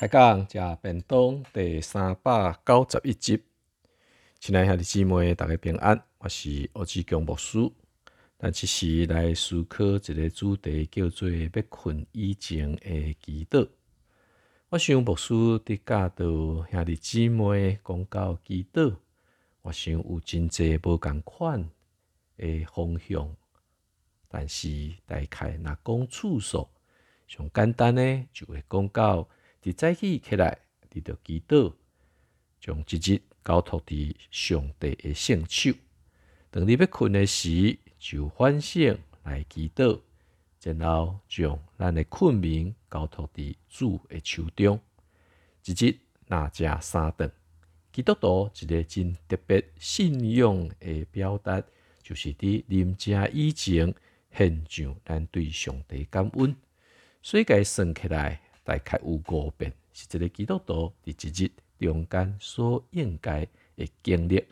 开讲食便当第三百九十一集，亲爱兄弟姊妹，大家平安。我是欧志强牧师，咱即时来思考一个主题，叫做“要困以前的祈祷”。我想牧师伫教导兄弟姊妹讲到祈祷，我想有真济无共款的方向，但是大概若讲次数上简单呢，就会讲到。伫早起起来，你着祈祷，将一日交托伫上帝的圣手。当你要困的时，就反省来祈祷，然后将咱的困眠交托伫主的手中。一日若食三顿，基督徒一个真特别信仰的表达，就是伫啉食以前，献上咱对上帝感恩。所以该算起来。大概有五遍，是一个基督徒伫一日中间所应该的经历。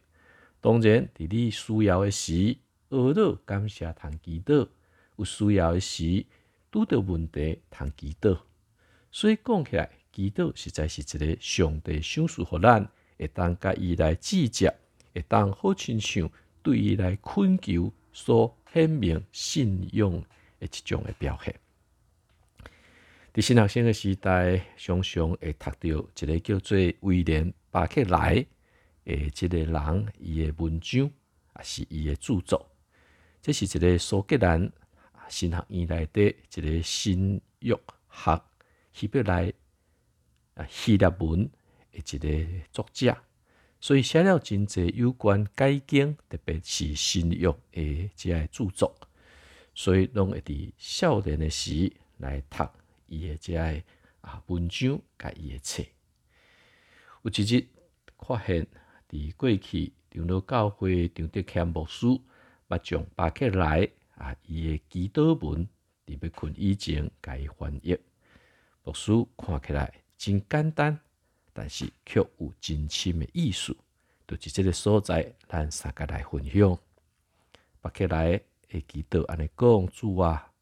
当然，伫你需要的时，学了感谢谈祈祷；有需要的时，拄到问题谈祈祷。所以讲起来，祈祷实在是一个上帝赏赐互咱，会当甲伊来直接，会当好亲像对伊来恳求所显明信仰的一种的表现。伫新学生的时代，常常会读到一个叫做威廉巴克莱的即个人，伊的文章也是伊的著作。这是一个苏格兰新学院内底一个新约学希伯来啊希腊文的一个作者，所以写了真济有关改经，特别是新约的即个著作，所以拢会伫少年的时来读。伊诶遮个啊文章甲伊诶册，有一日发现伫过去长老教会张德谦牧师捌将巴克莱啊伊诶祈祷文伫要困以前甲伊翻译，牧师看起来真简单，但是却有真深诶意思，就是即个所在，咱三个来分享。巴克莱诶祈祷安尼讲主啊，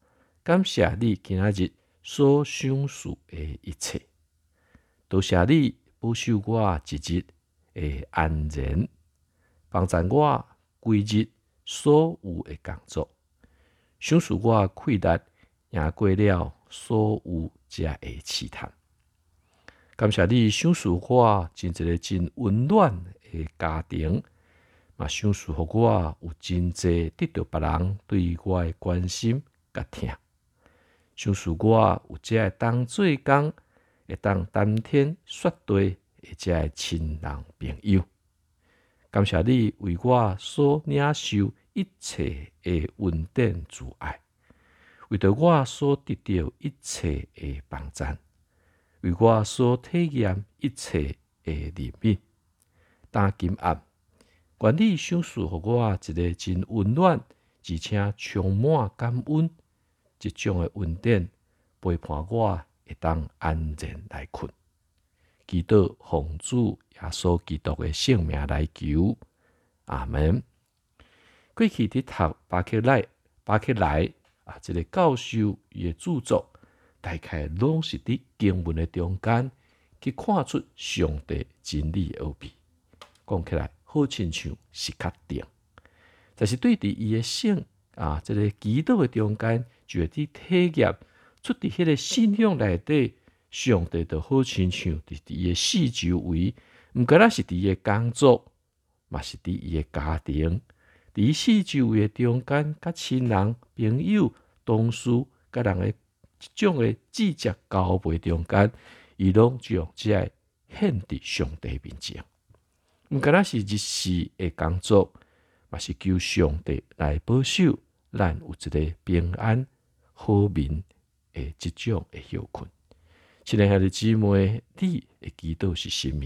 感谢你今仔日。所享受的一切，多谢你保守我一日的安然，帮助我规日所有的工作，享受我快乐，赢过了所有遮的试探。感谢你享受我真一个真温暖的家庭，嘛享受互我有真济得到别人对我的关心甲疼。想使我有遮会当做工，会当谈天说地，或者会亲人朋友。感谢你为我所领受一切的稳定阻碍，为着我所得到一切的帮助，为我所体验一切的怜悯。当今暗，愿你想赐互我一个真温暖，而且充满感恩。即种诶稳定陪伴我，会当安然来困。祈祷奉主耶稣基督诶性命来求，阿门。过去伫读巴克莱、巴克莱啊，即个教授伊诶著作，大概拢是伫经文诶中间去看出上帝真理奥秘。讲起来好亲像是确定，但是对伫伊诶性啊，即个祈祷诶中间。就会伫体验出伫迄个信仰内底，上帝都好亲像伫伊诶四周围，毋管若是伫伊诶工作，嘛是伫伊诶家庭，伫四周围诶中间，甲亲人、朋友、同事，甲人诶即种诶直接交配中间，伊拢将即个献伫上帝面前。毋管若是日时诶工作，嘛是求上帝来保守咱有一个平安。好眠的即种的休困，亲爱的姊妹，你的祈祷是甚物？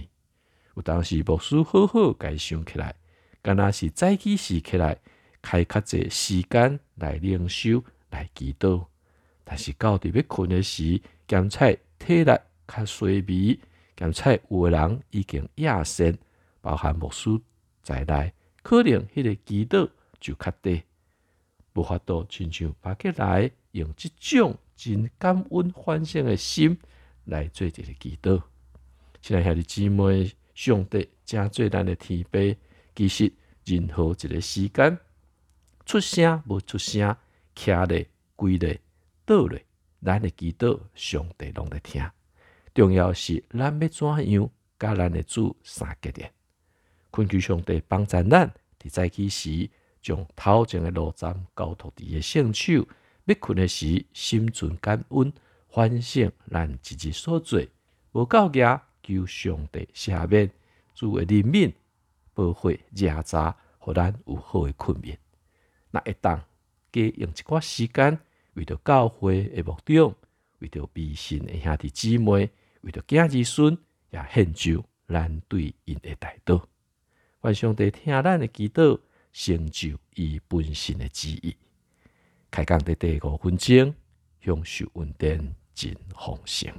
有当时牧师好好该想起来，敢若是早起时起来开较济时间来灵修来祈祷，但是到伫要困的时，检测体力较衰微，检测有的人已经夜深，包含牧师在内，可能迄个祈祷就较低，无法度亲像爬起来。用即种真感恩、欢喜的心来做一个祈祷，亲爱兄弟姊妹，上帝正做咱的天父，其实任何一个时间出声无出声，徛咧、跪咧、倒咧，咱的祈祷上帝拢在听。重要是咱要怎样，甲咱的主三结连。困求上帝帮助咱，伫早起时将头前的路障交托伫个圣手，要困的时心存感恩，反省咱一日所做，无够额求上帝赦免，主的怜悯保护热查，互咱有好的困眠。那会当加用一寡时间，为着教会的牧长，为着微信的兄弟姊妹，为着囝儿孙，也献就咱对因的代祷。愿上帝听咱的祈祷，成就伊本身的旨意。开讲的第五分钟，享受稳定真丰盛。